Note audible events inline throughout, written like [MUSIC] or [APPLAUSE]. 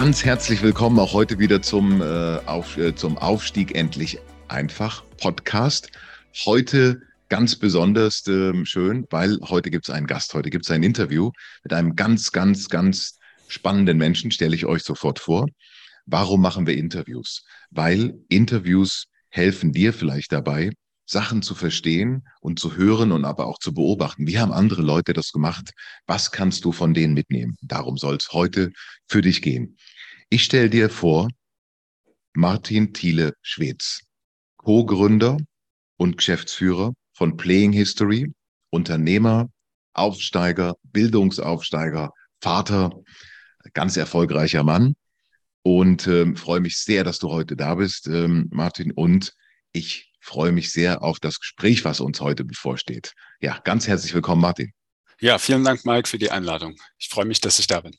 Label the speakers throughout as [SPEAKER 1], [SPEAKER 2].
[SPEAKER 1] Ganz herzlich willkommen auch heute wieder zum, äh, auf, äh, zum Aufstieg endlich einfach Podcast. Heute ganz besonders äh, schön, weil heute gibt es einen Gast, heute gibt es ein Interview mit einem ganz, ganz, ganz spannenden Menschen, stelle ich euch sofort vor. Warum machen wir Interviews? Weil Interviews helfen dir vielleicht dabei, Sachen zu verstehen und zu hören und aber auch zu beobachten. Wie haben andere Leute das gemacht? Was kannst du von denen mitnehmen? Darum soll es heute für dich gehen. Ich stelle dir vor, Martin Thiele Schwedz, Co-Gründer und Geschäftsführer von Playing History, Unternehmer, Aufsteiger, Bildungsaufsteiger, Vater, ganz erfolgreicher Mann. Und ähm, freue mich sehr, dass du heute da bist, ähm, Martin. Und ich freue mich sehr auf das Gespräch, was uns heute bevorsteht. Ja, ganz herzlich willkommen, Martin.
[SPEAKER 2] Ja, vielen Dank, Mike, für die Einladung. Ich freue mich, dass ich da bin.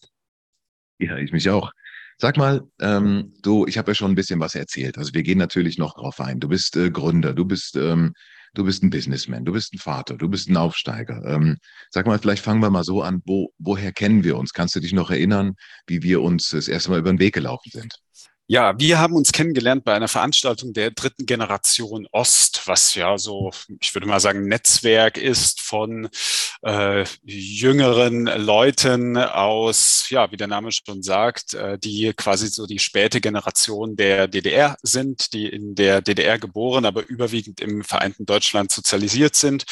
[SPEAKER 1] Ja, ich mich auch. Sag mal, ähm, du, ich habe ja schon ein bisschen was erzählt. Also wir gehen natürlich noch drauf ein. Du bist äh, Gründer, du bist, ähm, du bist ein Businessman, du bist ein Vater, du bist ein Aufsteiger. Ähm, sag mal, vielleicht fangen wir mal so an. Wo, woher kennen wir uns? Kannst du dich noch erinnern, wie wir uns das erste Mal über den Weg gelaufen sind?
[SPEAKER 2] Ja, wir haben uns kennengelernt bei einer Veranstaltung der dritten Generation Ost, was ja so, ich würde mal sagen, Netzwerk ist von äh, jüngeren Leuten aus, ja, wie der Name schon sagt, äh, die quasi so die späte Generation der DDR sind, die in der DDR geboren, aber überwiegend im vereinten Deutschland sozialisiert sind.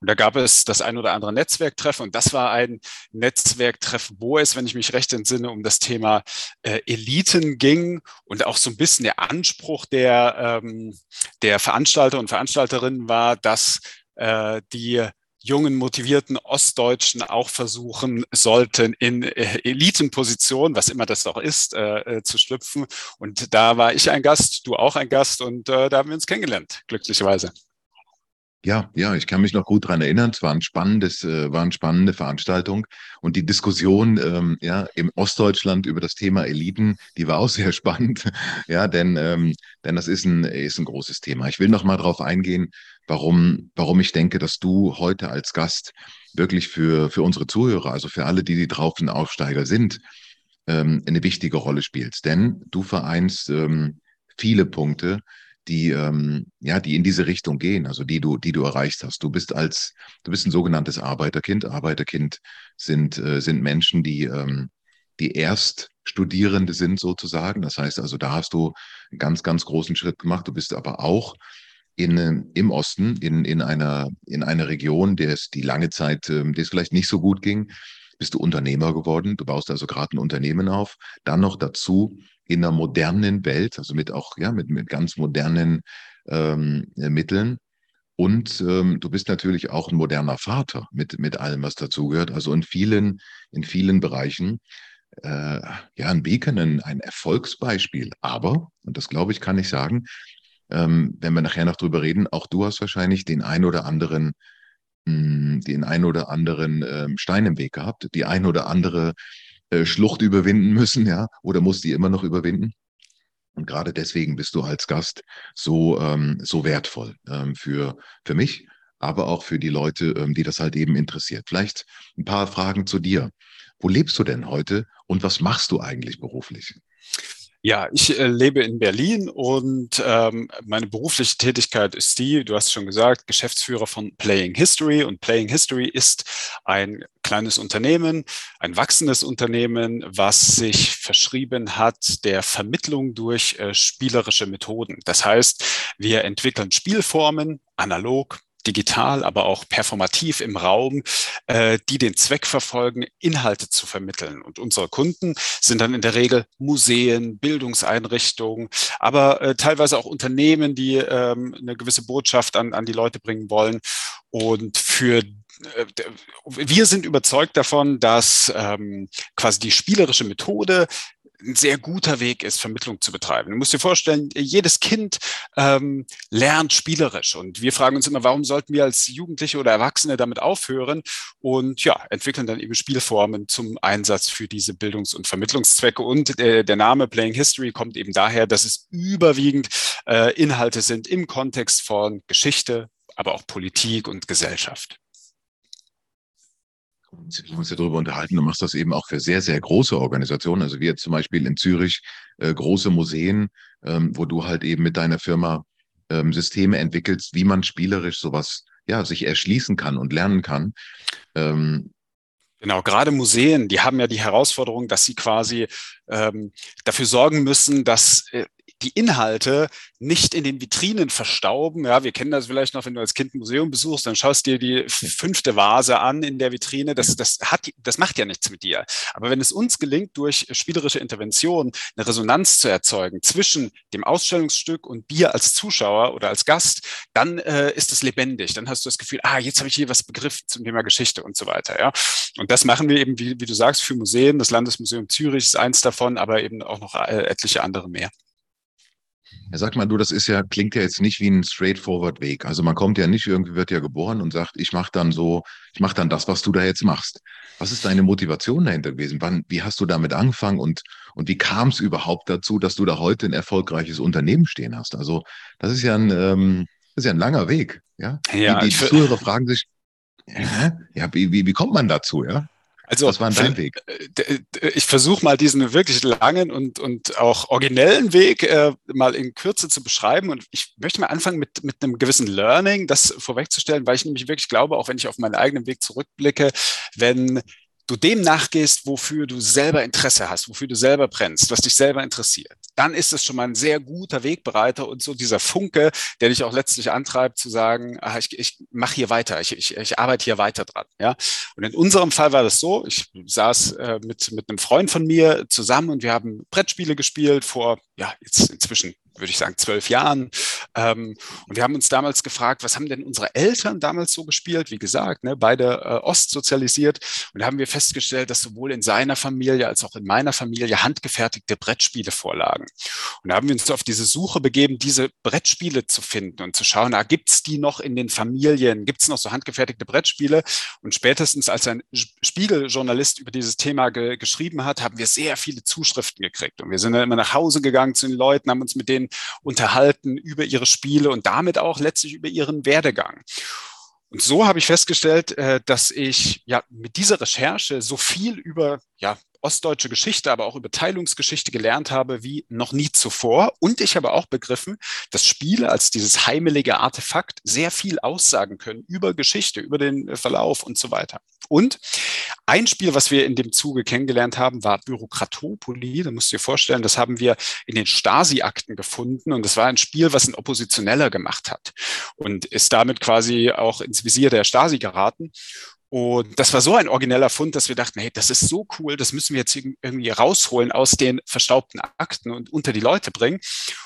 [SPEAKER 2] Und da gab es das ein oder andere Netzwerktreffen und das war ein Netzwerktreffen, wo es, wenn ich mich recht entsinne, um das Thema äh, Eliten ging und auch so ein bisschen der Anspruch der, ähm, der Veranstalter und Veranstalterinnen war, dass äh, die jungen, motivierten Ostdeutschen auch versuchen sollten, in äh, Elitenpositionen, was immer das auch ist, äh, äh, zu schlüpfen. Und da war ich ein Gast, du auch ein Gast und äh, da haben wir uns kennengelernt, glücklicherweise.
[SPEAKER 1] Ja, ja, ich kann mich noch gut dran erinnern. Es war ein spannendes, äh, war eine spannende Veranstaltung und die Diskussion ähm, ja im Ostdeutschland über das Thema Eliten, die war auch sehr [LAUGHS] spannend. ja, denn ähm, denn das ist ein ist ein großes Thema. Ich will noch mal darauf eingehen, warum warum ich denke, dass du heute als Gast wirklich für für unsere Zuhörer, also für alle, die die draußen Aufsteiger sind, ähm, eine wichtige Rolle spielst. Denn du vereinst ähm, viele Punkte, die ähm, ja, die in diese Richtung gehen, also die du, die du erreicht hast. Du bist als, du bist ein sogenanntes Arbeiterkind. Arbeiterkind sind äh, sind Menschen, die ähm, die Erststudierende sind sozusagen. Das heißt also, da hast du einen ganz, ganz großen Schritt gemacht. Du bist aber auch in, äh, im Osten, in, in, einer, in einer Region, der es die lange Zeit, ähm, der es vielleicht nicht so gut ging, bist du Unternehmer geworden. Du baust also gerade ein Unternehmen auf. Dann noch dazu in einer modernen Welt, also mit auch, ja, mit, mit ganz modernen ähm, Mitteln. Und ähm, du bist natürlich auch ein moderner Vater mit, mit allem, was dazugehört. Also in vielen, in vielen Bereichen. Äh, ja, ein Beacon, ein, ein Erfolgsbeispiel. Aber, und das glaube ich, kann ich sagen, ähm, wenn wir nachher noch drüber reden, auch du hast wahrscheinlich den ein oder anderen, mh, hm, den ein oder anderen ähm, Stein im Weg gehabt, die ein oder andere äh, Schlucht überwinden müssen, ja, oder musst die immer noch überwinden. Und gerade deswegen bist du als Gast so, ähm, so wertvoll ähm, für, für mich, aber auch für die Leute, ähm, die das halt eben interessiert. Vielleicht ein paar Fragen zu dir. Wo lebst du denn heute und was machst du eigentlich beruflich?
[SPEAKER 2] Ja, ich äh, lebe in Berlin und ähm, meine berufliche Tätigkeit ist die, du hast schon gesagt, Geschäftsführer von Playing History. Und Playing History ist ein kleines Unternehmen, ein wachsendes Unternehmen, was sich verschrieben hat der Vermittlung durch äh, spielerische Methoden. Das heißt, wir entwickeln Spielformen analog, digital, aber auch performativ im Raum, äh, die den Zweck verfolgen, Inhalte zu vermitteln. Und unsere Kunden sind dann in der Regel Museen, Bildungseinrichtungen, aber äh, teilweise auch Unternehmen, die ähm, eine gewisse Botschaft an, an die Leute bringen wollen. Und für wir sind überzeugt davon, dass ähm, quasi die spielerische Methode ein sehr guter Weg ist, Vermittlung zu betreiben. Du musst dir vorstellen, jedes Kind ähm, lernt spielerisch. Und wir fragen uns immer, warum sollten wir als Jugendliche oder Erwachsene damit aufhören? Und ja, entwickeln dann eben Spielformen zum Einsatz für diese Bildungs- und Vermittlungszwecke. Und äh, der Name Playing History kommt eben daher, dass es überwiegend äh, Inhalte sind im Kontext von Geschichte, aber auch Politik und Gesellschaft
[SPEAKER 1] wir uns ja darüber unterhalten, du machst das eben auch für sehr, sehr große Organisationen. Also wir zum Beispiel in Zürich äh, große Museen, ähm, wo du halt eben mit deiner Firma ähm, Systeme entwickelst, wie man spielerisch sowas ja sich erschließen kann und lernen kann.
[SPEAKER 2] Ähm, Genau, gerade Museen, die haben ja die Herausforderung, dass sie quasi ähm, dafür sorgen müssen, dass äh, die Inhalte nicht in den Vitrinen verstauben. Ja, wir kennen das vielleicht noch, wenn du als Kind ein Museum besuchst, dann schaust dir die fünfte Vase an in der Vitrine. Das, das, hat, das macht ja nichts mit dir. Aber wenn es uns gelingt, durch spielerische Intervention eine Resonanz zu erzeugen zwischen dem Ausstellungsstück und dir als Zuschauer oder als Gast, dann äh, ist es lebendig. Dann hast du das Gefühl, ah, jetzt habe ich hier was begriffen zum Thema Geschichte und so weiter. Ja, und das machen wir eben, wie, wie du sagst, für Museen. Das Landesmuseum Zürich ist eins davon, aber eben auch noch äh, etliche andere mehr.
[SPEAKER 1] Ja, sag mal, du, das ist ja, klingt ja jetzt nicht wie ein straightforward Weg. Also man kommt ja nicht, irgendwie wird ja geboren und sagt, ich mache dann so, ich mache dann das, was du da jetzt machst. Was ist deine Motivation dahinter gewesen? Wann, wie hast du damit angefangen und, und wie kam es überhaupt dazu, dass du da heute ein erfolgreiches Unternehmen stehen hast? Also, das ist ja ein, ähm, das ist ja ein langer Weg. Ja, ja die, die Zuhörer fragen sich, ja, wie, wie, wie kommt man dazu, ja?
[SPEAKER 2] Also, Was war dein Weg? Äh, ich versuche mal diesen wirklich langen und, und auch originellen Weg äh, mal in Kürze zu beschreiben. Und ich möchte mal anfangen mit, mit einem gewissen Learning, das vorwegzustellen, weil ich nämlich wirklich glaube, auch wenn ich auf meinen eigenen Weg zurückblicke, wenn du dem nachgehst, wofür du selber Interesse hast, wofür du selber brennst, was dich selber interessiert, dann ist es schon mal ein sehr guter Wegbereiter und so dieser Funke, der dich auch letztlich antreibt zu sagen, ah, ich, ich mache hier weiter, ich, ich, ich arbeite hier weiter dran. Ja? Und in unserem Fall war das so, ich saß äh, mit, mit einem Freund von mir zusammen und wir haben Brettspiele gespielt vor, ja, jetzt inzwischen würde ich sagen, zwölf Jahren. Ähm, und wir haben uns damals gefragt, was haben denn unsere Eltern damals so gespielt? Wie gesagt, ne, beide äh, ostsozialisiert. Und da haben wir festgestellt, dass sowohl in seiner Familie als auch in meiner Familie handgefertigte Brettspiele vorlagen. Und da haben wir uns auf diese Suche begeben, diese Brettspiele zu finden und zu schauen, ah, gibt es die noch in den Familien? Gibt es noch so handgefertigte Brettspiele? Und spätestens als ein Spiegeljournalist über dieses Thema ge geschrieben hat, haben wir sehr viele Zuschriften gekriegt. Und wir sind dann immer nach Hause gegangen zu den Leuten, haben uns mit denen unterhalten über ihre Spiele und damit auch letztlich über ihren Werdegang. Und so habe ich festgestellt, äh, dass ich ja mit dieser Recherche so viel über ja, ostdeutsche Geschichte, aber auch über Teilungsgeschichte gelernt habe wie noch nie zuvor. Und ich habe auch begriffen, dass Spiele als dieses heimelige Artefakt sehr viel aussagen können über Geschichte, über den Verlauf und so weiter. Und ein Spiel, was wir in dem Zuge kennengelernt haben, war Bürokratopoly. Da musst du dir vorstellen, das haben wir in den Stasi-Akten gefunden. Und das war ein Spiel, was ein Oppositioneller gemacht hat und ist damit quasi auch ins Visier der Stasi geraten. Und das war so ein origineller Fund, dass wir dachten, hey, das ist so cool, das müssen wir jetzt irgendwie rausholen aus den verstaubten Akten und unter die Leute bringen.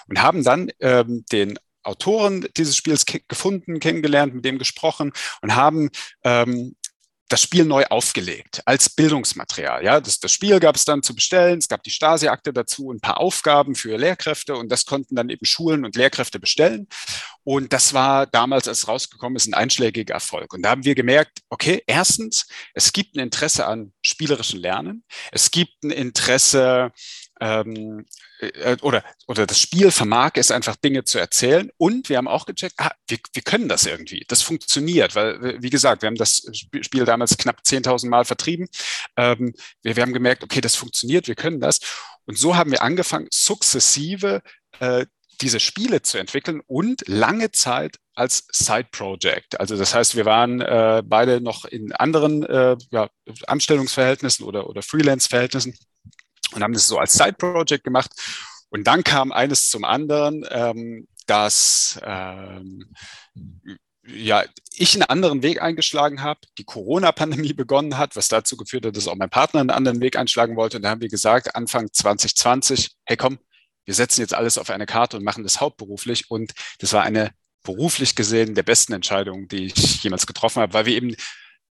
[SPEAKER 2] Und haben dann ähm, den Autoren dieses Spiels gefunden, kennengelernt, mit dem gesprochen und haben ähm, das Spiel neu aufgelegt als Bildungsmaterial. Ja, das, das Spiel gab es dann zu bestellen. Es gab die Stasi-Akte dazu, ein paar Aufgaben für Lehrkräfte und das konnten dann eben Schulen und Lehrkräfte bestellen. Und das war damals, als rausgekommen ist, ein einschlägiger Erfolg. Und da haben wir gemerkt, okay, erstens, es gibt ein Interesse an spielerischem Lernen. Es gibt ein Interesse ähm, äh, oder, oder das Spiel vermag es einfach Dinge zu erzählen. Und wir haben auch gecheckt, ah, wir, wir können das irgendwie. Das funktioniert, weil, wie gesagt, wir haben das Spiel damals knapp 10.000 Mal vertrieben. Ähm, wir, wir haben gemerkt, okay, das funktioniert, wir können das. Und so haben wir angefangen, sukzessive äh, diese Spiele zu entwickeln und lange Zeit als Side-Project. Also das heißt, wir waren äh, beide noch in anderen äh, ja, Anstellungsverhältnissen oder, oder Freelance-Verhältnissen und haben das so als Side-Project gemacht. Und dann kam eines zum anderen, ähm, dass ähm, ja, ich einen anderen Weg eingeschlagen habe, die Corona-Pandemie [LAUGHS] begonnen hat, was dazu geführt hat, dass auch mein Partner einen anderen Weg einschlagen wollte. Und da haben wir gesagt, Anfang 2020, hey komm, wir setzen jetzt alles auf eine Karte und machen das hauptberuflich. Und das war eine beruflich gesehen der besten Entscheidung, die ich jemals getroffen habe, weil wir eben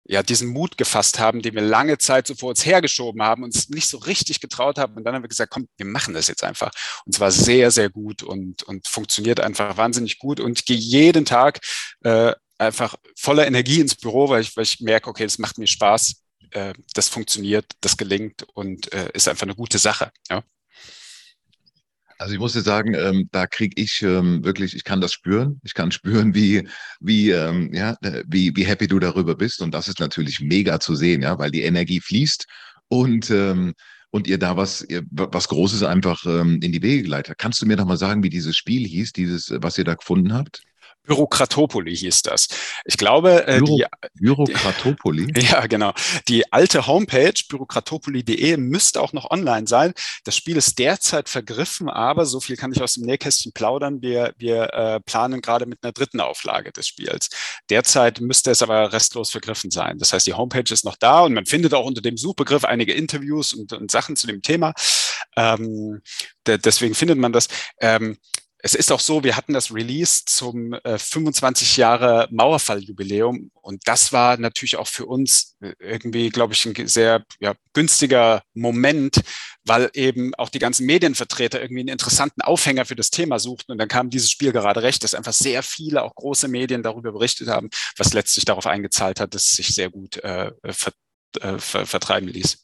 [SPEAKER 2] ja, diesen Mut gefasst haben, den wir lange Zeit so vor uns hergeschoben haben, uns nicht so richtig getraut haben. Und dann haben wir gesagt, komm, wir machen das jetzt einfach. Und zwar sehr, sehr gut und, und funktioniert einfach wahnsinnig gut. Und ich gehe jeden Tag äh, einfach voller Energie ins Büro, weil ich, weil ich merke, okay, das macht mir Spaß, äh, das funktioniert, das gelingt und äh, ist einfach eine gute Sache. Ja.
[SPEAKER 1] Also ich muss dir sagen, ähm, da kriege ich ähm, wirklich, ich kann das spüren. Ich kann [LAUGHS] spüren, wie, wie, ähm, ja, wie, wie happy du darüber bist. Und das ist natürlich mega zu sehen, ja, weil die Energie fließt und, ähm, und ihr da was, ihr, was Großes einfach ähm, in die Wege geleitet. Kannst du mir noch mal sagen, wie dieses Spiel hieß, dieses, was ihr da gefunden habt?
[SPEAKER 2] Bürokratopoli hieß das. Ich glaube,
[SPEAKER 1] äh, Büro, die, Bürokratopoli? [LAUGHS]
[SPEAKER 2] Ja, genau. Die alte Homepage bürokratopoli.de müsste auch noch online sein. Das Spiel ist derzeit vergriffen, aber so viel kann ich aus dem Nähkästchen plaudern. Wir, wir äh, planen gerade mit einer dritten Auflage des Spiels. Derzeit müsste es aber restlos vergriffen sein. Das heißt, die Homepage ist noch da und man findet auch unter dem Suchbegriff einige Interviews und, und Sachen zu dem Thema. Ähm, de deswegen findet man das. Ähm, es ist auch so, wir hatten das Release zum äh, 25 Jahre Mauerfalljubiläum und das war natürlich auch für uns äh, irgendwie, glaube ich, ein sehr ja, günstiger Moment, weil eben auch die ganzen Medienvertreter irgendwie einen interessanten Aufhänger für das Thema suchten und dann kam dieses Spiel gerade recht, dass einfach sehr viele, auch große Medien darüber berichtet haben, was letztlich darauf eingezahlt hat, dass es sich sehr gut äh, ver, äh, ver, vertreiben ließ.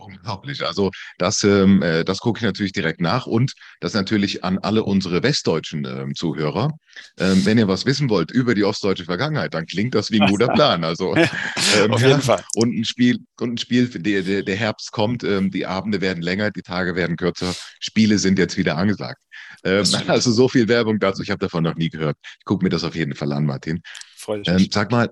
[SPEAKER 1] Unglaublich. Also das, ähm, äh, das gucke ich natürlich direkt nach und das natürlich an alle unsere westdeutschen ähm, Zuhörer. Ähm, wenn ihr was wissen wollt über die ostdeutsche Vergangenheit, dann klingt das wie ein guter Plan. Also [LAUGHS] ähm, auf jeden Fall. Und ein Spiel, und ein Spiel, der, der, der Herbst kommt, ähm, die Abende werden länger, die Tage werden kürzer, Spiele sind jetzt wieder angesagt. Ähm, also so viel Werbung dazu, ich habe davon noch nie gehört. Ich gucke mir das auf jeden Fall an, Martin. Ähm, sag mal,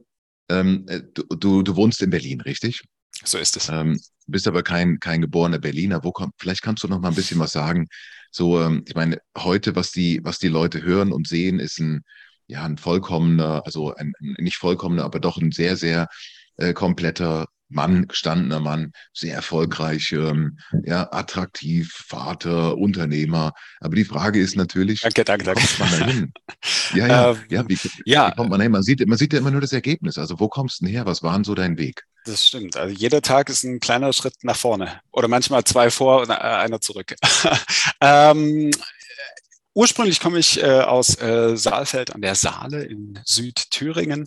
[SPEAKER 1] äh, du, du, du wohnst in Berlin, richtig?
[SPEAKER 2] So ist es.
[SPEAKER 1] Ähm, bist aber kein, kein geborener Berliner. Wo kommt, vielleicht kannst du noch mal ein bisschen was sagen. So, ähm, ich meine, heute, was die, was die Leute hören und sehen, ist ein, ja, ein vollkommener, also ein, nicht vollkommener, aber doch ein sehr, sehr äh, kompletter Mann, gestandener Mann, sehr erfolgreich, ähm, ja, attraktiv, Vater, Unternehmer. Aber die Frage ist natürlich,
[SPEAKER 2] danke, danke, danke.
[SPEAKER 1] kommt man da hin? Ja, ja, ähm, ja, wie, ja. Wie kommt man hin? Man sieht, man sieht ja immer nur das Ergebnis. Also wo kommst du denn her? Was war denn so dein Weg?
[SPEAKER 2] Das stimmt. Also jeder Tag ist ein kleiner Schritt nach vorne oder manchmal zwei vor und äh, einer zurück. [LAUGHS] ähm, ursprünglich komme ich äh, aus äh, Saalfeld an der Saale in Südthüringen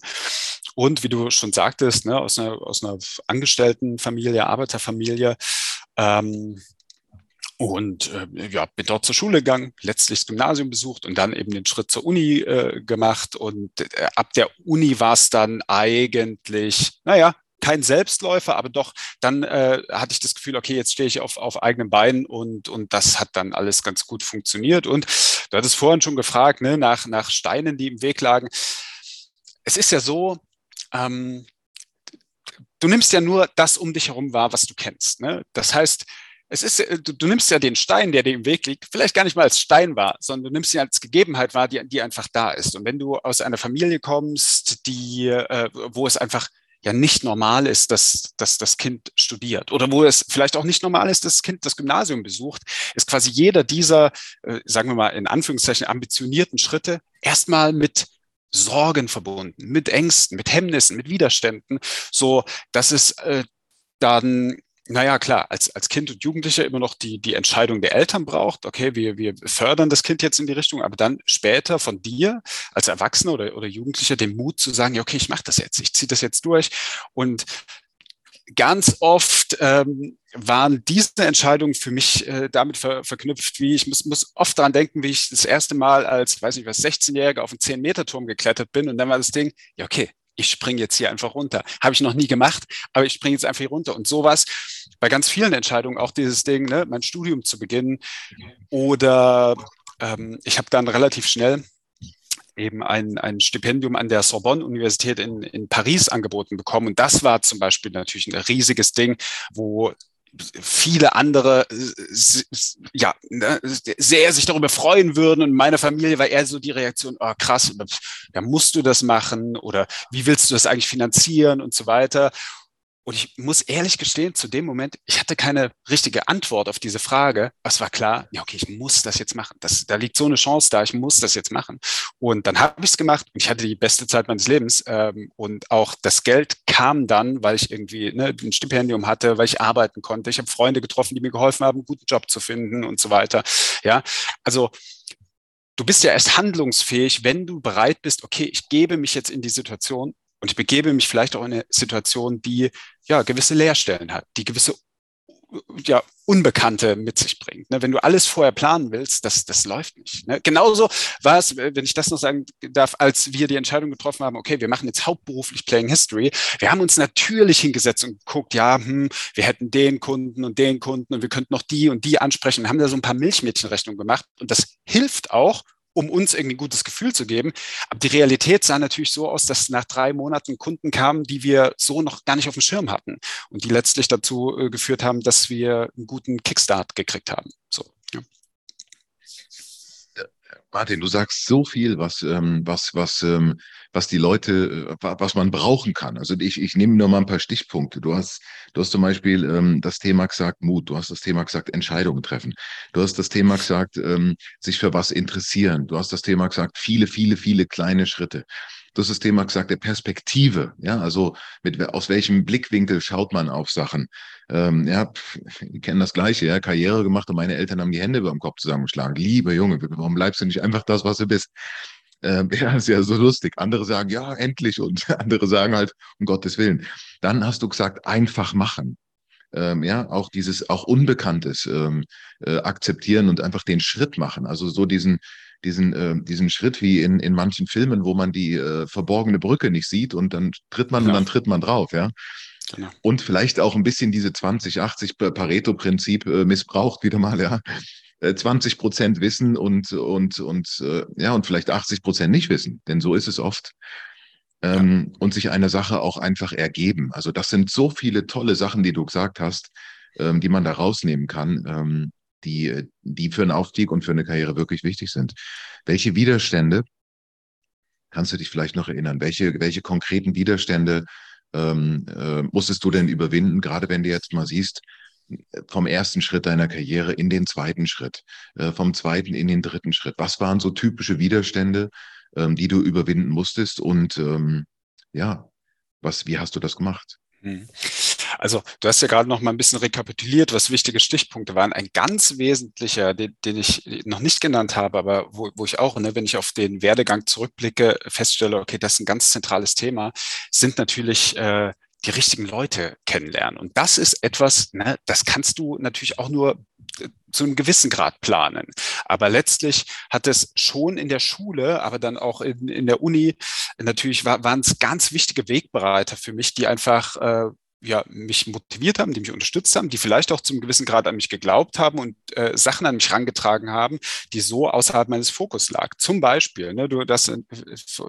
[SPEAKER 2] und wie du schon sagtest, ne, aus, einer, aus einer Angestelltenfamilie, Arbeiterfamilie. Ähm, und äh, ja, bin dort zur Schule gegangen, letztlich das Gymnasium besucht und dann eben den Schritt zur Uni äh, gemacht. Und äh, ab der Uni war es dann eigentlich, naja, kein Selbstläufer, aber doch, dann äh, hatte ich das Gefühl, okay, jetzt stehe ich auf, auf eigenen Beinen und, und das hat dann alles ganz gut funktioniert. Und du hattest vorhin schon gefragt, ne, nach, nach Steinen, die im Weg lagen. Es ist ja so, ähm, du nimmst ja nur das um dich herum wahr, was du kennst. Ne? Das heißt, es ist, du, du, nimmst ja den Stein, der dir im Weg liegt, vielleicht gar nicht mal als Stein wahr, sondern du nimmst ihn als Gegebenheit wahr, die, die einfach da ist. Und wenn du aus einer Familie kommst, die, äh, wo es einfach ja nicht normal ist, dass, dass das Kind studiert oder wo es vielleicht auch nicht normal ist, dass das Kind das Gymnasium besucht, ist quasi jeder dieser, äh, sagen wir mal in Anführungszeichen, ambitionierten Schritte erstmal mit Sorgen verbunden, mit Ängsten, mit Hemmnissen, mit Widerständen, so dass es äh, dann naja, klar, als, als Kind und Jugendlicher immer noch die, die Entscheidung der Eltern braucht, okay, wir, wir fördern das Kind jetzt in die Richtung, aber dann später von dir als Erwachsener oder, oder Jugendlicher den Mut zu sagen, ja, okay, ich mache das jetzt, ich ziehe das jetzt durch. Und ganz oft ähm, waren diese Entscheidungen für mich äh, damit ver verknüpft, wie ich muss, muss oft daran denken, wie ich das erste Mal als, weiß nicht was, 16-Jähriger auf einen 10-Meter-Turm geklettert bin und dann war das Ding, ja, okay, ich springe jetzt hier einfach runter. Habe ich noch nie gemacht, aber ich springe jetzt einfach hier runter. Und sowas bei ganz vielen Entscheidungen, auch dieses Ding, ne, mein Studium zu beginnen. Oder ähm, ich habe dann relativ schnell eben ein, ein Stipendium an der Sorbonne-Universität in, in Paris angeboten bekommen. Und das war zum Beispiel natürlich ein riesiges Ding, wo viele andere ja ne, sehr sich darüber freuen würden. Und meine Familie war eher so die Reaktion oh, krass ja musst du das machen? Oder wie willst du das eigentlich finanzieren? Und so weiter und ich muss ehrlich gestehen, zu dem Moment, ich hatte keine richtige Antwort auf diese Frage. Es war klar, ja, okay, ich muss das jetzt machen. Das, da liegt so eine Chance da, ich muss das jetzt machen. Und dann habe ich es gemacht und ich hatte die beste Zeit meines Lebens. Ähm, und auch das Geld kam dann, weil ich irgendwie ne, ein Stipendium hatte, weil ich arbeiten konnte. Ich habe Freunde getroffen, die mir geholfen haben, einen guten Job zu finden und so weiter. Ja, also du bist ja erst handlungsfähig, wenn du bereit bist, okay, ich gebe mich jetzt in die Situation und ich begebe mich vielleicht auch in eine Situation, die ja gewisse Leerstellen hat, die gewisse ja, Unbekannte mit sich bringt. Ne? Wenn du alles vorher planen willst, das, das läuft nicht. Ne? Genauso war es, wenn ich das noch sagen darf, als wir die Entscheidung getroffen haben, okay, wir machen jetzt hauptberuflich Playing History. Wir haben uns natürlich hingesetzt und geguckt, ja, hm, wir hätten den Kunden und den Kunden und wir könnten noch die und die ansprechen. Wir haben da so ein paar Milchmädchenrechnungen gemacht und das hilft auch, um uns irgendwie ein gutes Gefühl zu geben. Aber die Realität sah natürlich so aus, dass nach drei Monaten Kunden kamen, die wir so noch gar nicht auf dem Schirm hatten und die letztlich dazu äh, geführt haben, dass wir einen guten Kickstart gekriegt haben. So. Ja.
[SPEAKER 1] Martin, du sagst so viel, was, ähm, was, was, ähm, was die Leute, äh, was man brauchen kann. Also ich, ich nehme nur mal ein paar Stichpunkte. Du hast, du hast zum Beispiel ähm, das Thema gesagt Mut. Du hast das Thema gesagt Entscheidungen treffen. Du hast das Thema gesagt ähm, sich für was interessieren. Du hast das Thema gesagt viele, viele, viele kleine Schritte. Das Thema gesagt, der Perspektive, ja, also mit aus welchem Blickwinkel schaut man auf Sachen. Ähm, ja, wir kennen das Gleiche, ja, Karriere gemacht und meine Eltern haben die Hände über dem Kopf zusammengeschlagen. Liebe Junge, warum bleibst du nicht einfach das, was du bist? Ähm, [LAUGHS] ja, ist ja so lustig. Andere sagen, ja, endlich und [LAUGHS] andere sagen halt, um Gottes Willen. Dann hast du gesagt, einfach machen. Ähm, ja, auch dieses, auch Unbekanntes ähm, äh, akzeptieren und einfach den Schritt machen. Also so diesen, diesen, äh, diesen Schritt wie in, in manchen Filmen, wo man die äh, verborgene Brücke nicht sieht und dann tritt man genau. und dann tritt man drauf, ja. Genau. Und vielleicht auch ein bisschen diese 20-80 Pareto-Prinzip äh, missbraucht wieder mal, ja. 20 äh, Prozent wissen und, und, und, äh, ja, und vielleicht 80 Prozent nicht wissen, denn so ist es oft. Ähm, ja. Und sich eine Sache auch einfach ergeben. Also das sind so viele tolle Sachen, die du gesagt hast, ähm, die man da rausnehmen kann. Ähm, die, die für einen Aufstieg und für eine Karriere wirklich wichtig sind. Welche Widerstände kannst du dich vielleicht noch erinnern? Welche, welche konkreten Widerstände ähm, äh, musstest du denn überwinden, gerade wenn du jetzt mal siehst, vom ersten Schritt deiner Karriere in den zweiten Schritt, äh, vom zweiten in den dritten Schritt? Was waren so typische Widerstände, ähm, die du überwinden musstest? Und ähm, ja, was, wie hast du das gemacht? Hm.
[SPEAKER 2] Also du hast ja gerade noch mal ein bisschen rekapituliert, was wichtige Stichpunkte waren. Ein ganz wesentlicher, den, den ich noch nicht genannt habe, aber wo, wo ich auch, ne, wenn ich auf den Werdegang zurückblicke, feststelle, okay, das ist ein ganz zentrales Thema, sind natürlich äh, die richtigen Leute kennenlernen. Und das ist etwas, ne, das kannst du natürlich auch nur äh, zu einem gewissen Grad planen. Aber letztlich hat es schon in der Schule, aber dann auch in, in der Uni, natürlich war, waren es ganz wichtige Wegbereiter für mich, die einfach äh, ja, mich motiviert haben, die mich unterstützt haben, die vielleicht auch zum gewissen Grad an mich geglaubt haben und äh, Sachen an mich herangetragen haben, die so außerhalb meines Fokus lag. Zum Beispiel, ne, du hast äh,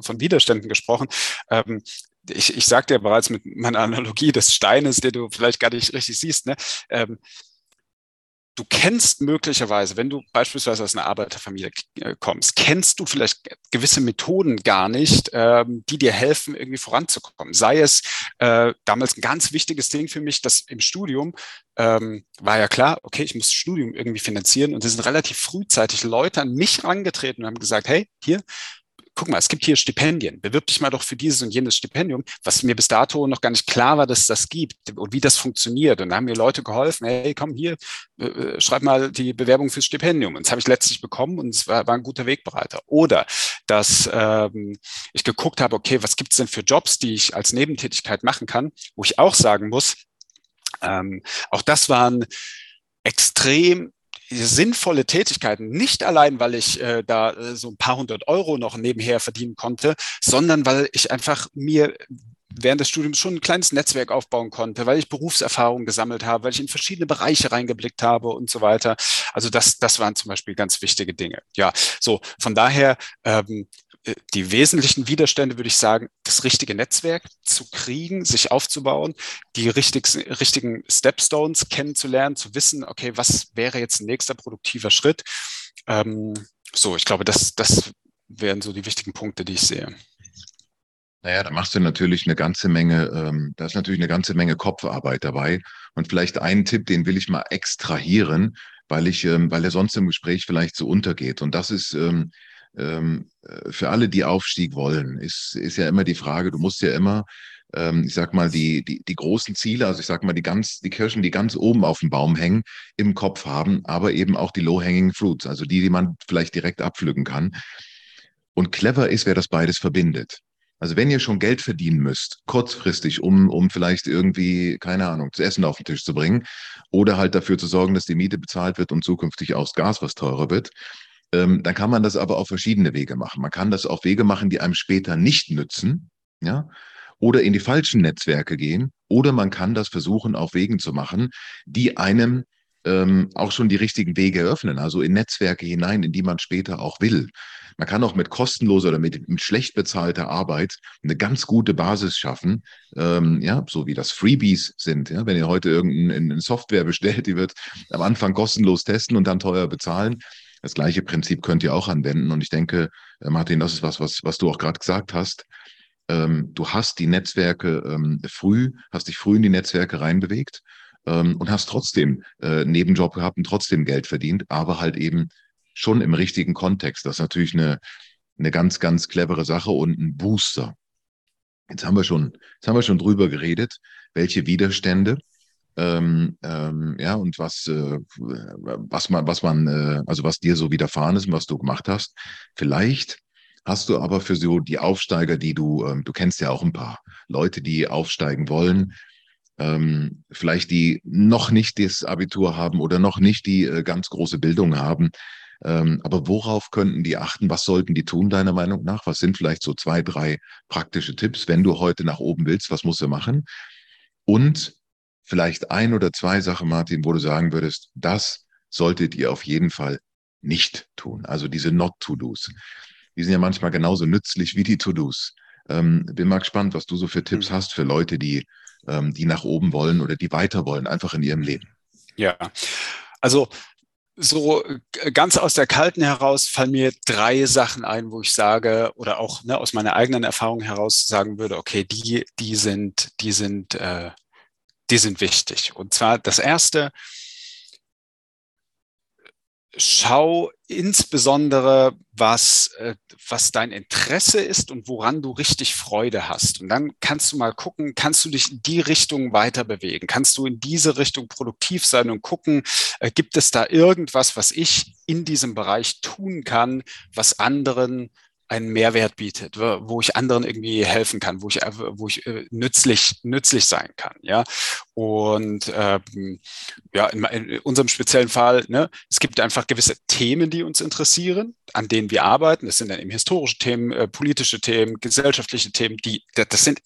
[SPEAKER 2] von Widerständen gesprochen. Ähm, ich, ich sagte ja bereits mit meiner Analogie des Steines, den du vielleicht gar nicht richtig siehst, ne, ähm, du kennst möglicherweise, wenn du beispielsweise aus einer Arbeiterfamilie äh, kommst, kennst du vielleicht gewisse Methoden gar nicht, ähm, die dir helfen, irgendwie voranzukommen. Sei es äh, damals ein ganz wichtiges Ding für mich, dass im Studium ähm, war ja klar, okay, ich muss das Studium irgendwie finanzieren und es sind relativ frühzeitig Leute an mich herangetreten und haben gesagt, hey, hier, guck mal, es gibt hier Stipendien, bewirb dich mal doch für dieses und jenes Stipendium, was mir bis dato noch gar nicht klar war, dass es das gibt und wie das funktioniert. Und da haben mir Leute geholfen, hey, komm hier, äh, äh, schreib mal die Bewerbung fürs Stipendium. Und das habe ich letztlich bekommen und es war, war ein guter Wegbereiter. Oder dass ähm, ich geguckt habe, okay, was gibt es denn für Jobs, die ich als Nebentätigkeit machen kann, wo ich auch sagen muss, ähm, auch das waren extrem sinnvolle Tätigkeiten, nicht allein, weil ich äh, da äh, so ein paar hundert Euro noch nebenher verdienen konnte, sondern weil ich einfach mir während des Studiums schon ein kleines Netzwerk aufbauen konnte, weil ich Berufserfahrung gesammelt habe, weil ich in verschiedene Bereiche reingeblickt habe und so weiter. Also das, das waren zum Beispiel ganz wichtige Dinge. Ja, so von daher ähm, äh, die wesentlichen Widerstände, würde ich sagen, das richtige Netzwerk zu kriegen, sich aufzubauen, die richtig, richtigen Stepstones kennenzulernen, zu wissen, okay, was wäre jetzt ein nächster produktiver Schritt. Ähm, so, ich glaube, das, das wären so die wichtigen Punkte, die ich sehe.
[SPEAKER 1] Naja, da machst du natürlich eine ganze Menge, ähm, da ist natürlich eine ganze Menge Kopfarbeit dabei. Und vielleicht einen Tipp, den will ich mal extrahieren, weil ich, ähm, weil er sonst im Gespräch vielleicht so untergeht. Und das ist ähm, ähm, äh, für alle, die Aufstieg wollen, ist, ist ja immer die Frage, du musst ja immer, ähm, ich sag mal, die, die, die großen Ziele, also ich sag mal, die ganz, die Kirschen, die ganz oben auf dem Baum hängen, im Kopf haben, aber eben auch die low-hanging fruits, also die, die man vielleicht direkt abpflücken kann. Und clever ist, wer das beides verbindet. Also wenn ihr schon Geld verdienen müsst, kurzfristig, um, um vielleicht irgendwie, keine Ahnung, zu essen auf den Tisch zu bringen oder halt dafür zu sorgen, dass die Miete bezahlt wird und zukünftig auch das Gas, was teurer wird, ähm, dann kann man das aber auf verschiedene Wege machen. Man kann das auf Wege machen, die einem später nicht nützen, ja, oder in die falschen Netzwerke gehen, oder man kann das versuchen, auf Wegen zu machen, die einem ähm, auch schon die richtigen Wege eröffnen, also in Netzwerke hinein, in die man später auch will. Man kann auch mit kostenloser oder mit, mit schlecht bezahlter Arbeit eine ganz gute Basis schaffen, ähm, ja, so wie das Freebies sind. Ja? Wenn ihr heute irgendeine Software bestellt, die wird am Anfang kostenlos testen und dann teuer bezahlen. Das gleiche Prinzip könnt ihr auch anwenden. Und ich denke, äh, Martin, das ist was, was, was du auch gerade gesagt hast. Ähm, du hast die Netzwerke ähm, früh, hast dich früh in die Netzwerke reinbewegt ähm, und hast trotzdem äh, Nebenjob gehabt und trotzdem Geld verdient, aber halt eben schon im richtigen Kontext. Das ist natürlich eine, eine ganz, ganz clevere Sache und ein Booster. Jetzt haben wir schon, jetzt haben wir schon drüber geredet, welche Widerstände ähm, ähm, ja, und was, äh, was man, was man, äh, also was dir so widerfahren ist und was du gemacht hast. Vielleicht hast du aber für so die Aufsteiger, die du, ähm, du kennst ja auch ein paar Leute, die aufsteigen wollen, ähm, vielleicht die noch nicht das Abitur haben oder noch nicht die äh, ganz große Bildung haben, ähm, aber worauf könnten die achten? Was sollten die tun, deiner Meinung nach? Was sind vielleicht so zwei, drei praktische Tipps, wenn du heute nach oben willst? Was musst du machen? Und vielleicht ein oder zwei Sachen, Martin, wo du sagen würdest, das solltet ihr auf jeden Fall nicht tun. Also diese Not-to-Dos. Die sind ja manchmal genauso nützlich wie die To-Dos. Ähm, bin mal gespannt, was du so für Tipps mhm. hast für Leute, die, ähm, die nach oben wollen oder die weiter wollen, einfach in ihrem Leben.
[SPEAKER 2] Ja, also so ganz aus der Kalten heraus fallen mir drei Sachen ein, wo ich sage, oder auch ne, aus meiner eigenen Erfahrung heraus sagen würde, okay, die, die sind, die sind, äh, die sind wichtig. Und zwar das erste, schau insbesondere, was, äh, was dein Interesse ist und woran du richtig Freude hast. Und dann kannst du mal gucken, kannst du dich in die Richtung weiter bewegen? Kannst du in diese Richtung produktiv sein und gucken, äh, gibt es da irgendwas, was ich in diesem Bereich tun kann, was anderen einen Mehrwert bietet, wo ich anderen irgendwie helfen kann, wo ich, wo ich äh, nützlich, nützlich sein kann. Ja, und ähm, ja, in, in, unserem speziellen Fall, ne, es gibt einfach gewisse Themen, die uns interessieren, an denen wir arbeiten. Das sind dann eben historische Themen, äh, politische Themen, gesellschaftliche Themen, die, das sind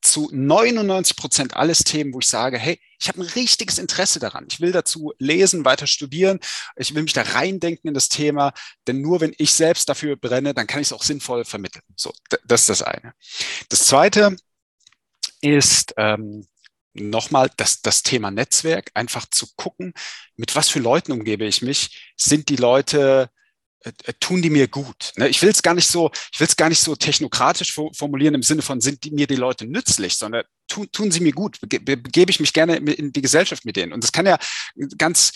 [SPEAKER 2] zu 99 Prozent alles Themen, wo ich sage, hey, ich habe ein richtiges Interesse daran. Ich will dazu lesen, weiter studieren. Ich will mich da reindenken in das Thema. Denn nur wenn ich selbst dafür brenne, dann kann ich es auch sinnvoll vermitteln. So, das ist das eine. Das zweite ist, ähm, nochmal das, das Thema Netzwerk, einfach zu gucken, mit was für Leuten umgebe ich mich. Sind die Leute tun die mir gut. Ne? Ich will es gar nicht so, ich will es gar nicht so technokratisch formulieren im Sinne von, sind die, mir die Leute nützlich, sondern tun, tun sie mir gut, begebe ich mich gerne in die Gesellschaft mit denen. Und das kann ja ganz,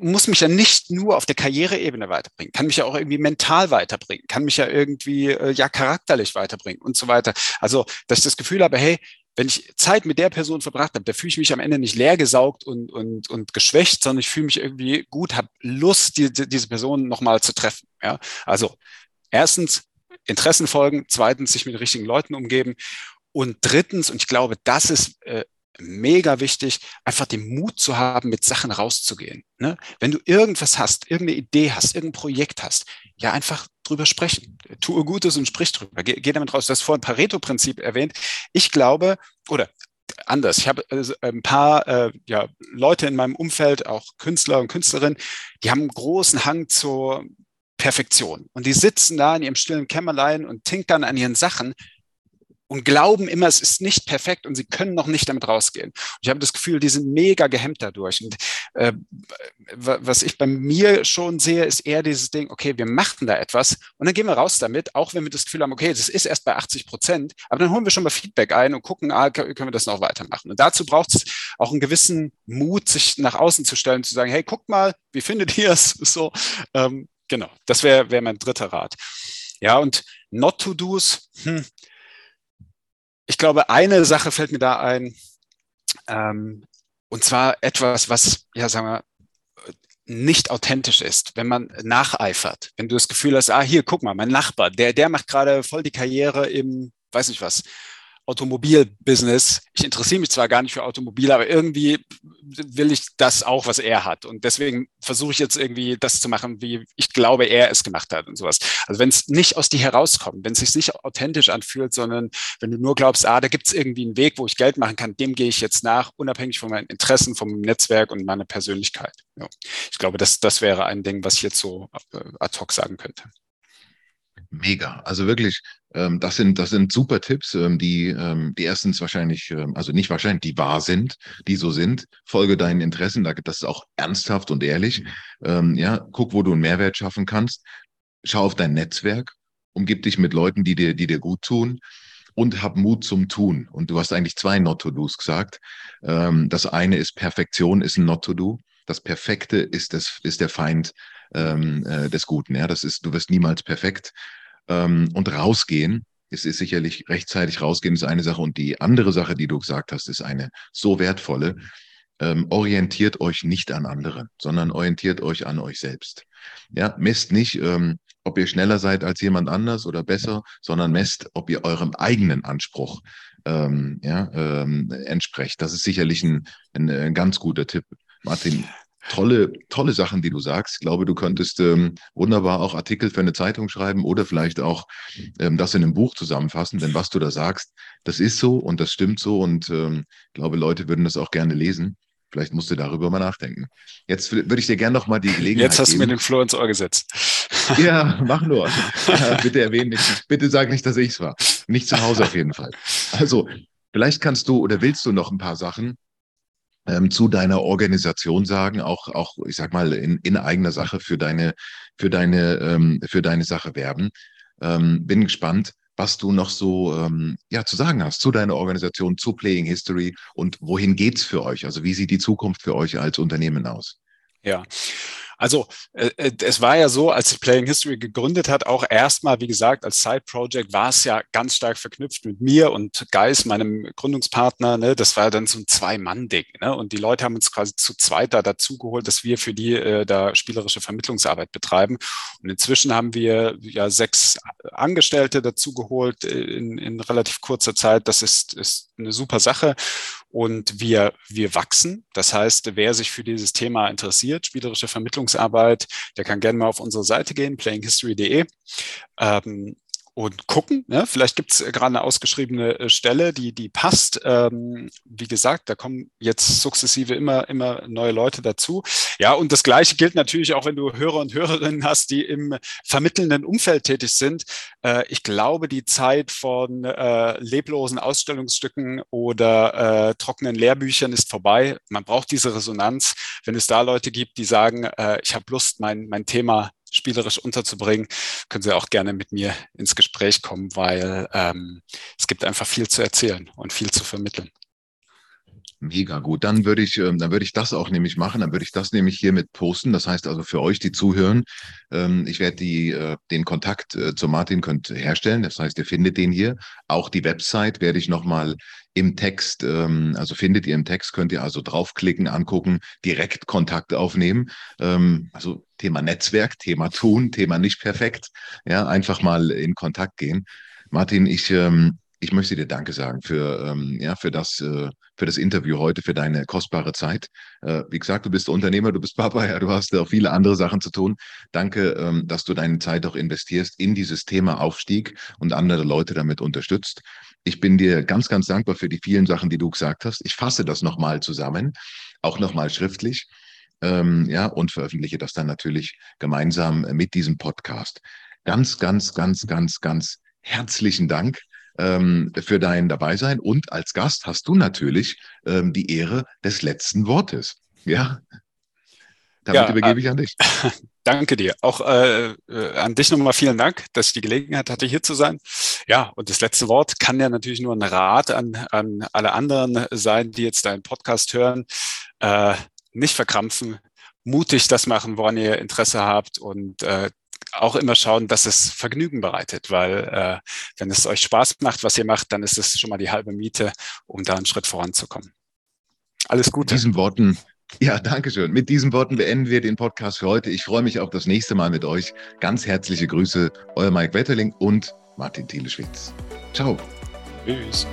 [SPEAKER 2] muss mich ja nicht nur auf der Karriereebene weiterbringen, kann mich ja auch irgendwie mental weiterbringen, kann mich ja irgendwie äh, ja charakterlich weiterbringen und so weiter. Also, dass ich das Gefühl habe, hey, wenn ich Zeit mit der Person verbracht habe, da fühle ich mich am Ende nicht leergesaugt und, und, und geschwächt, sondern ich fühle mich irgendwie gut, habe Lust, die, die, diese Person nochmal zu treffen. Ja? Also erstens Interessen folgen, zweitens sich mit richtigen Leuten umgeben und drittens, und ich glaube, das ist äh, mega wichtig, einfach den Mut zu haben, mit Sachen rauszugehen. Ne? Wenn du irgendwas hast, irgendeine Idee hast, irgendein Projekt hast, ja, einfach drüber sprechen. Tue Gutes und sprich drüber. Geh, geh damit raus. Du hast vorhin Pareto-Prinzip erwähnt. Ich glaube, oder anders. Ich habe äh, ein paar äh, ja, Leute in meinem Umfeld, auch Künstler und Künstlerinnen, die haben einen großen Hang zur Perfektion. Und die sitzen da in ihrem stillen Kämmerlein und tinkern an ihren Sachen und glauben immer, es ist nicht perfekt und sie können noch nicht damit rausgehen. Und ich habe das Gefühl, die sind mega gehemmt dadurch. Und äh, was ich bei mir schon sehe, ist eher dieses Ding, okay, wir machen da etwas und dann gehen wir raus damit, auch wenn wir das Gefühl haben, okay, das ist erst bei 80 Prozent, aber dann holen wir schon mal Feedback ein und gucken, ah, können wir das noch weitermachen. Und dazu braucht es auch einen gewissen Mut, sich nach außen zu stellen, zu sagen, hey, guckt mal, wie findet ihr es? [LAUGHS] So, ähm, genau, das wäre wär mein dritter Rat. Ja, und Not-to-Dos, hm, ich glaube, eine Sache fällt mir da ein, ähm, und zwar etwas, was, ja, sagen wir, nicht authentisch ist, wenn man nacheifert, wenn du das Gefühl hast, ah, hier, guck mal, mein Nachbar, der, der macht gerade voll die Karriere im, weiß nicht was, Automobilbusiness. Ich interessiere mich zwar gar nicht für Automobile, aber irgendwie will ich das auch, was er hat. Und deswegen versuche ich jetzt irgendwie das zu machen, wie ich glaube, er es gemacht hat und sowas. Also wenn es nicht aus dir herauskommt, wenn es sich nicht authentisch anfühlt, sondern wenn du nur glaubst, ah, da gibt es irgendwie einen Weg, wo ich Geld machen kann, dem gehe ich jetzt nach, unabhängig von meinen Interessen, vom Netzwerk und meiner Persönlichkeit. Ja. Ich glaube, das, das wäre ein Ding, was ich jetzt so äh, ad hoc sagen könnte.
[SPEAKER 1] Mega. Also wirklich, ähm, das sind, das sind super Tipps, ähm, die, ähm, die erstens wahrscheinlich, ähm, also nicht wahrscheinlich, die wahr sind, die so sind. Folge deinen Interessen, das ist auch ernsthaft und ehrlich. Ähm, ja, guck, wo du einen Mehrwert schaffen kannst. Schau auf dein Netzwerk, umgib dich mit Leuten, die dir, die dir gut tun und hab Mut zum Tun. Und du hast eigentlich zwei Not-to-Dos gesagt. Ähm, das eine ist Perfektion, ist ein Not-to-Do. Das Perfekte ist, das, ist der Feind ähm, äh, des Guten. Ja, das ist, du wirst niemals perfekt. Ähm, und rausgehen, es ist sicherlich rechtzeitig rausgehen, ist eine Sache. Und die andere Sache, die du gesagt hast, ist eine so wertvolle. Ähm, orientiert euch nicht an anderen, sondern orientiert euch an euch selbst. Ja, messt nicht, ähm, ob ihr schneller seid als jemand anders oder besser, sondern messt, ob ihr eurem eigenen Anspruch ähm, ja, ähm, entsprecht. Das ist sicherlich ein, ein, ein ganz guter Tipp. Martin, tolle, tolle Sachen, die du sagst. Ich glaube, du könntest ähm, wunderbar auch Artikel für eine Zeitung schreiben oder vielleicht auch ähm, das in einem Buch zusammenfassen. Denn was du da sagst, das ist so und das stimmt so und ähm, ich glaube, Leute würden das auch gerne lesen. Vielleicht musst du darüber mal nachdenken. Jetzt würde ich dir gerne noch mal die Gelegenheit
[SPEAKER 2] Jetzt hast
[SPEAKER 1] geben.
[SPEAKER 2] du mir den Floh ins Ohr gesetzt. [LAUGHS]
[SPEAKER 1] Ja, mach nur. [LAUGHS] bitte erwähne nicht. Bitte sag nicht, dass ich es war. Nicht zu Hause auf jeden Fall. Also, vielleicht kannst du oder willst du noch ein paar Sachen ähm, zu deiner Organisation sagen, auch, auch, ich sag mal, in, in eigener Sache für deine, für deine, ähm, für deine Sache werben. Ähm, bin gespannt, was du noch so ähm, ja, zu sagen hast zu deiner Organisation, zu Playing History und wohin geht's für euch? Also wie sieht die Zukunft für euch als Unternehmen aus?
[SPEAKER 2] Ja, also äh, äh, es war ja so, als sich Playing History gegründet hat, auch erstmal, wie gesagt, als Side-Project war es ja ganz stark verknüpft mit mir und Geis, meinem Gründungspartner. Ne? Das war dann so ein Zwei-Mann-Ding. Ne? Und die Leute haben uns quasi zu zweit da dazugeholt, dass wir für die äh, da spielerische Vermittlungsarbeit betreiben. Und inzwischen haben wir ja sechs Angestellte dazugeholt äh, in, in relativ kurzer Zeit. Das ist, ist eine super Sache und wir, wir wachsen. Das heißt, wer sich für dieses Thema interessiert, spielerische Vermittlungsarbeit, der kann gerne mal auf unsere Seite gehen, playinghistory.de. Ähm, und gucken. Ne? Vielleicht gibt es gerade eine ausgeschriebene äh, Stelle, die, die passt. Ähm, wie gesagt, da kommen jetzt sukzessive immer, immer neue Leute dazu. Ja, und das Gleiche gilt natürlich auch, wenn du Hörer und Hörerinnen hast, die im vermittelnden Umfeld tätig sind. Äh, ich glaube, die Zeit von äh, leblosen Ausstellungsstücken oder äh, trockenen Lehrbüchern ist vorbei. Man braucht diese Resonanz. Wenn es da Leute gibt, die sagen, äh, ich habe Lust, mein, mein Thema spielerisch unterzubringen, können Sie auch gerne mit mir ins Gespräch kommen, weil ähm, es gibt einfach viel zu erzählen und viel zu vermitteln.
[SPEAKER 1] Mega gut. Dann würde ich, ähm, dann würde ich das auch nämlich machen. Dann würde ich das nämlich hiermit posten. Das heißt also für euch, die zuhören, ähm, ich werde die, äh, den Kontakt äh, zu Martin könnt herstellen. Das heißt, ihr findet den hier. Auch die Website werde ich nochmal im Text, ähm, also findet ihr im Text, könnt ihr also draufklicken, angucken, direkt Kontakt aufnehmen. Also Thema Netzwerk, Thema Tun, Thema nicht perfekt. Ja, einfach mal in Kontakt gehen. Martin, ich, ich möchte dir Danke sagen für, ähm, ja, für, das, äh, für das Interview heute, für deine kostbare Zeit. Äh, wie gesagt, du bist Unternehmer, du bist Papa, [LAUGHS] ja, du hast auch viele andere Sachen zu tun. Danke, ähm, dass du deine Zeit auch investierst in dieses Thema Aufstieg und andere Leute damit unterstützt. Ich bin dir ganz, ganz dankbar für die vielen Sachen, die du gesagt hast. Ich fasse das nochmal zusammen, auch nochmal schriftlich. Ähm, ja, und veröffentliche das dann natürlich gemeinsam mit diesem Podcast. Ganz, ganz, ganz, ganz, ganz herzlichen Dank ähm, für dein Dabeisein und als Gast hast du natürlich ähm, die Ehre des letzten Wortes. Ja, damit ja, übergebe äh, ich an dich. [LAUGHS]
[SPEAKER 2] Danke dir. Auch äh, äh, an dich nochmal vielen Dank, dass ich die Gelegenheit hatte, hier zu sein. Ja, und das letzte Wort kann ja natürlich nur ein Rat an, an alle anderen sein, die jetzt deinen Podcast hören. Äh, nicht verkrampfen, mutig das machen, woran ihr Interesse habt und äh, auch immer schauen, dass es Vergnügen bereitet, weil äh, wenn es euch Spaß macht, was ihr macht, dann ist es schon mal die halbe Miete, um da einen Schritt voranzukommen. Alles Gute.
[SPEAKER 1] Mit diesen Worten ja, danke schön. Mit diesen Worten beenden wir den Podcast für heute. Ich freue mich auf das nächste Mal mit euch. Ganz herzliche Grüße, euer Mike Wetterling und Martin Thiele-Schwitz. Ciao. Tschüss.